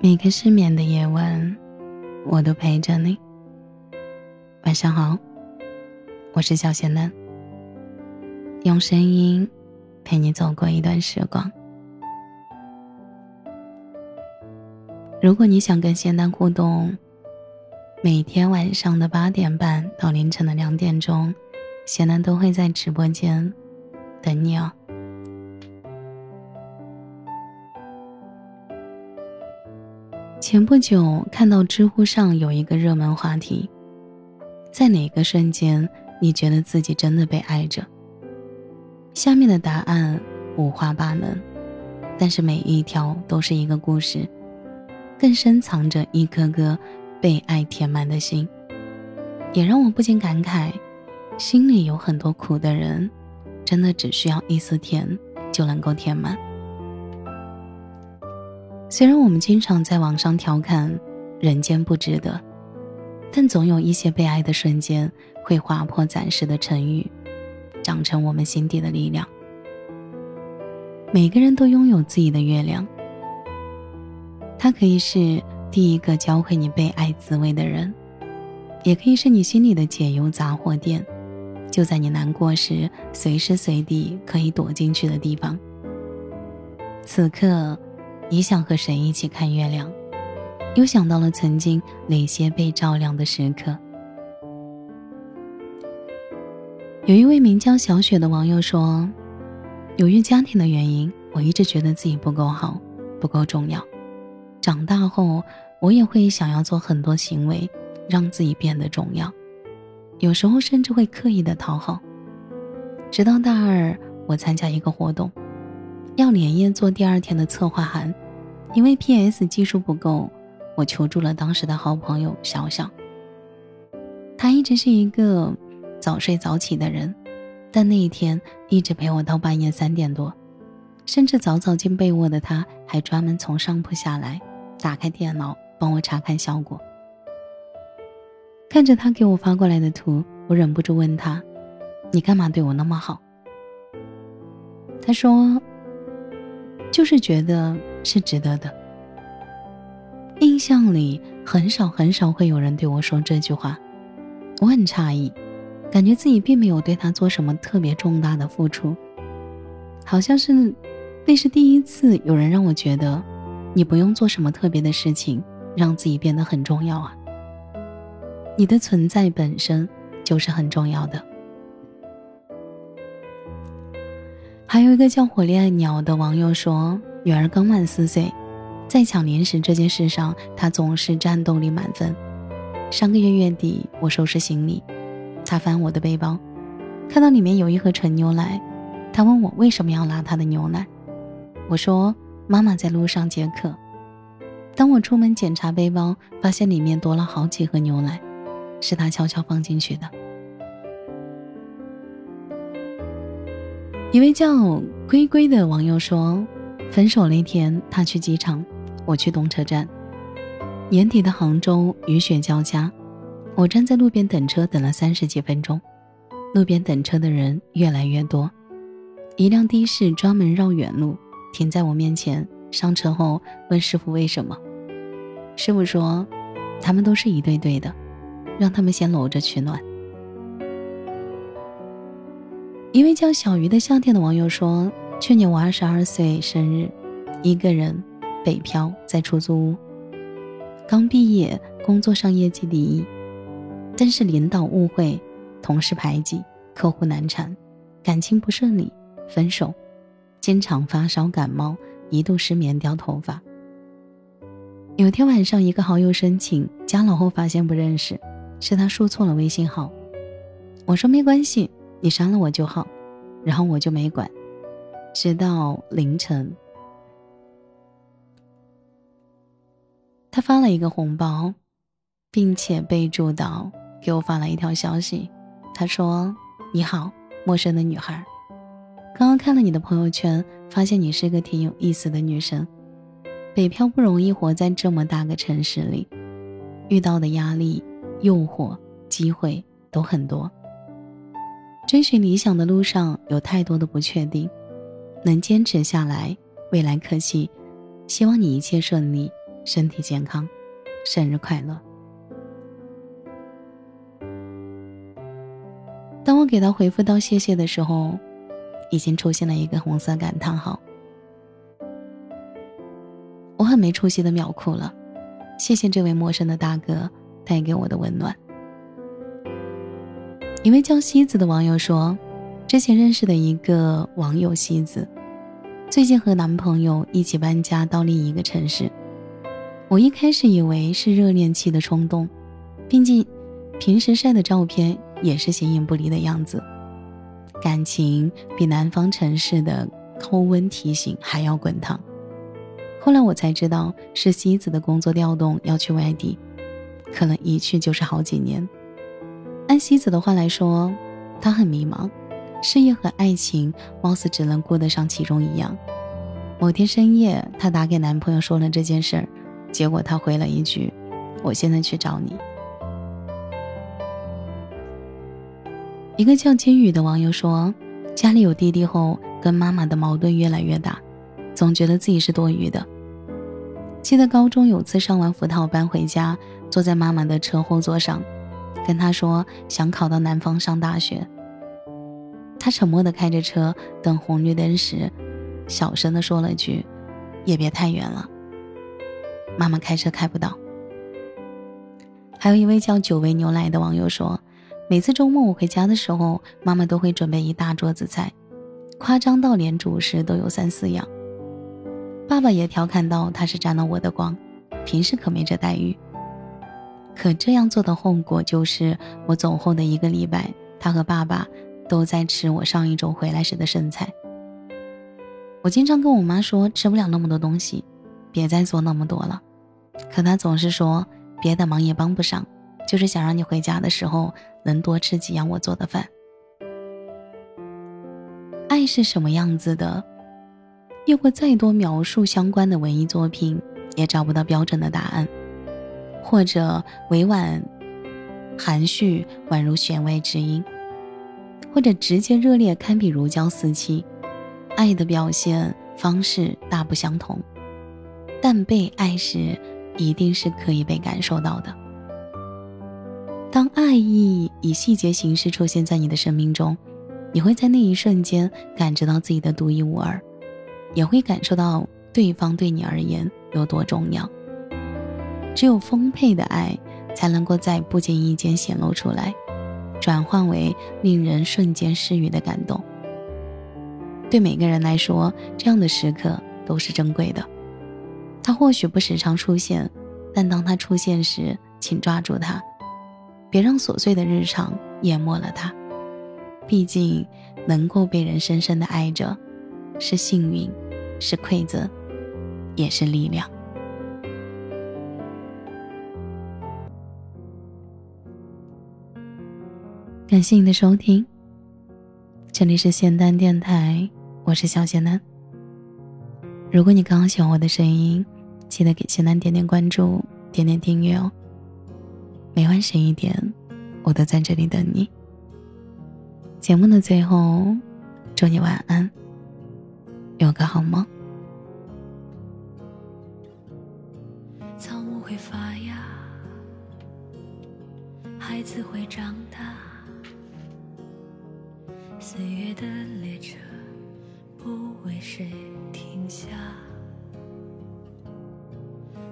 每个失眠的夜晚，我都陪着你。晚上好，我是小仙嫩，用声音陪你走过一段时光。如果你想跟仙丹互动，每天晚上的八点半到凌晨的两点钟，仙丹都会在直播间等你哦。前不久看到知乎上有一个热门话题，在哪个瞬间你觉得自己真的被爱着？下面的答案五花八门，但是每一条都是一个故事，更深藏着一颗颗被爱填满的心，也让我不禁感慨：心里有很多苦的人，真的只需要一丝甜就能够填满。虽然我们经常在网上调侃“人间不值得”，但总有一些被爱的瞬间会划破暂时的沉郁，长成我们心底的力量。每个人都拥有自己的月亮，它可以是第一个教会你被爱滋味的人，也可以是你心里的解忧杂货店，就在你难过时随时随地可以躲进去的地方。此刻。你想和谁一起看月亮？又想到了曾经哪些被照亮的时刻？有一位名叫小雪的网友说：“由于家庭的原因，我一直觉得自己不够好，不够重要。长大后，我也会想要做很多行为，让自己变得重要。有时候甚至会刻意的讨好。直到大二，我参加一个活动。”要连夜做第二天的策划函，因为 PS 技术不够，我求助了当时的好朋友小小。他一直是一个早睡早起的人，但那一天一直陪我到半夜三点多，甚至早早进被窝的他，还专门从上铺下来，打开电脑帮我查看效果。看着他给我发过来的图，我忍不住问他：“你干嘛对我那么好？”他说。就是觉得是值得的。印象里很少很少会有人对我说这句话，我很诧异，感觉自己并没有对他做什么特别重大的付出，好像是那是第一次有人让我觉得，你不用做什么特别的事情，让自己变得很重要啊。你的存在本身就是很重要的。还有一个叫火烈鸟的网友说，女儿刚满四岁，在抢零食这件事上，她总是战斗力满分。上个月月底，我收拾行李，她翻我的背包，看到里面有一盒纯牛奶，她问我为什么要拿她的牛奶，我说妈妈在路上接客。当我出门检查背包，发现里面多了好几盒牛奶，是她悄悄放进去的。一位叫龟龟的网友说：“分手那天，他去机场，我去动车站。年底的杭州雨雪交加，我站在路边等车，等了三十几分钟。路边等车的人越来越多，一辆的士专门绕远路停在我面前。上车后问师傅为什么，师傅说，他们都是一对对的，让他们先搂着取暖。”一位叫小鱼的夏天的网友说：“去年我二十二岁生日，一个人北漂在出租屋。刚毕业，工作上业绩第一，但是领导误会，同事排挤，客户难缠，感情不顺利，分手，经常发烧感冒，一度失眠掉头发。有天晚上，一个好友申请加了后，发现不认识，是他输错了微信号。我说没关系。”你删了我就好，然后我就没管，直到凌晨，他发了一个红包，并且备注到给我发了一条消息，他说：“你好，陌生的女孩，刚刚看了你的朋友圈，发现你是个挺有意思的女生。北漂不容易，活在这么大个城市里，遇到的压力、诱惑、机会都很多。”追寻理想的路上有太多的不确定，能坚持下来，未来可期。希望你一切顺利，身体健康，生日快乐。当我给他回复到谢谢的时候，已经出现了一个红色感叹号。我很没出息的秒哭了，谢谢这位陌生的大哥带给我的温暖。一位叫西子的网友说，之前认识的一个网友西子。最近和男朋友一起搬家到另一个城市，我一开始以为是热恋期的冲动，毕竟平时晒的照片也是形影不离的样子，感情比南方城市的高温提醒还要滚烫。后来我才知道是西子的工作调动要去外地，可能一去就是好几年。按西子的话来说，她很迷茫。事业和爱情貌似只能顾得上其中一样。某天深夜，她打给男朋友说了这件事儿，结果他回了一句：“我现在去找你。”一个叫金宇的网友说：“家里有弟弟后，跟妈妈的矛盾越来越大，总觉得自己是多余的。记得高中有次上完辅导班回家，坐在妈妈的车后座上，跟他说想考到南方上大学。”他沉默地开着车，等红绿灯时，小声地说了句：“也别太远了。”妈妈开车开不到。还有一位叫久违牛奶的网友说：“每次周末我回家的时候，妈妈都会准备一大桌子菜，夸张到连主食都有三四样。爸爸也调侃到他是沾了我的光，平时可没这待遇。可这样做的后果就是，我走后的一个礼拜，他和爸爸。”都在吃我上一周回来时的剩菜。我经常跟我妈说吃不了那么多东西，别再做那么多了。可她总是说别的忙也帮不上，就是想让你回家的时候能多吃几样我做的饭。爱是什么样子的？阅过再多描述相关的文艺作品，也找不到标准的答案，或者委婉含蓄，宛如弦外之音。或者直接热烈，堪比如胶似漆，爱的表现方式大不相同，但被爱时一定是可以被感受到的。当爱意以细节形式出现在你的生命中，你会在那一瞬间感知到自己的独一无二，也会感受到对方对你而言有多重要。只有丰沛的爱，才能够在不经意间显露出来。转换为令人瞬间失语的感动。对每个人来说，这样的时刻都是珍贵的。它或许不时常出现，但当它出现时，请抓住它，别让琐碎的日常淹没了它。毕竟，能够被人深深的爱着，是幸运，是馈赠，也是力量。感谢你的收听，这里是仙丹电台，我是小仙丹。如果你刚刚喜欢我的声音，记得给仙丹点点关注，点点订阅哦。每晚十一点，我都在这里等你。节目的最后，祝你晚安，有个好梦。草木会发芽，孩子会长大。谁停下，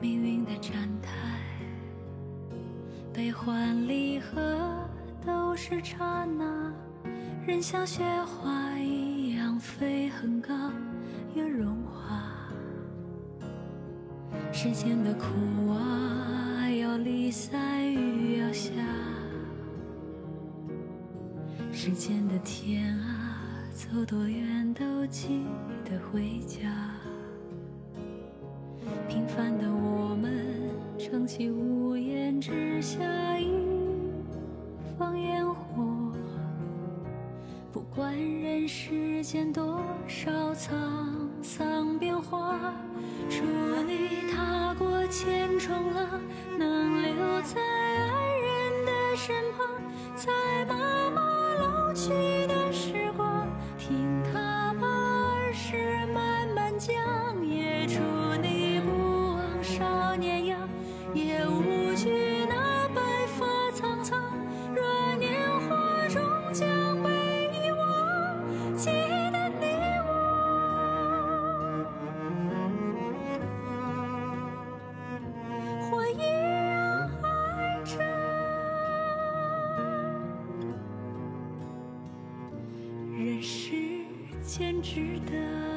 命运的站台，悲欢离合都是刹那，人像雪花一样飞很高又融化，世间的苦啊要离散雨要下。时间的天啊，走多远都记得回家。平凡的我们，撑起屋檐之下一方烟火。不管人世间多少沧桑变化，祝你踏过千重浪，能留在爱人的身旁，在间值得。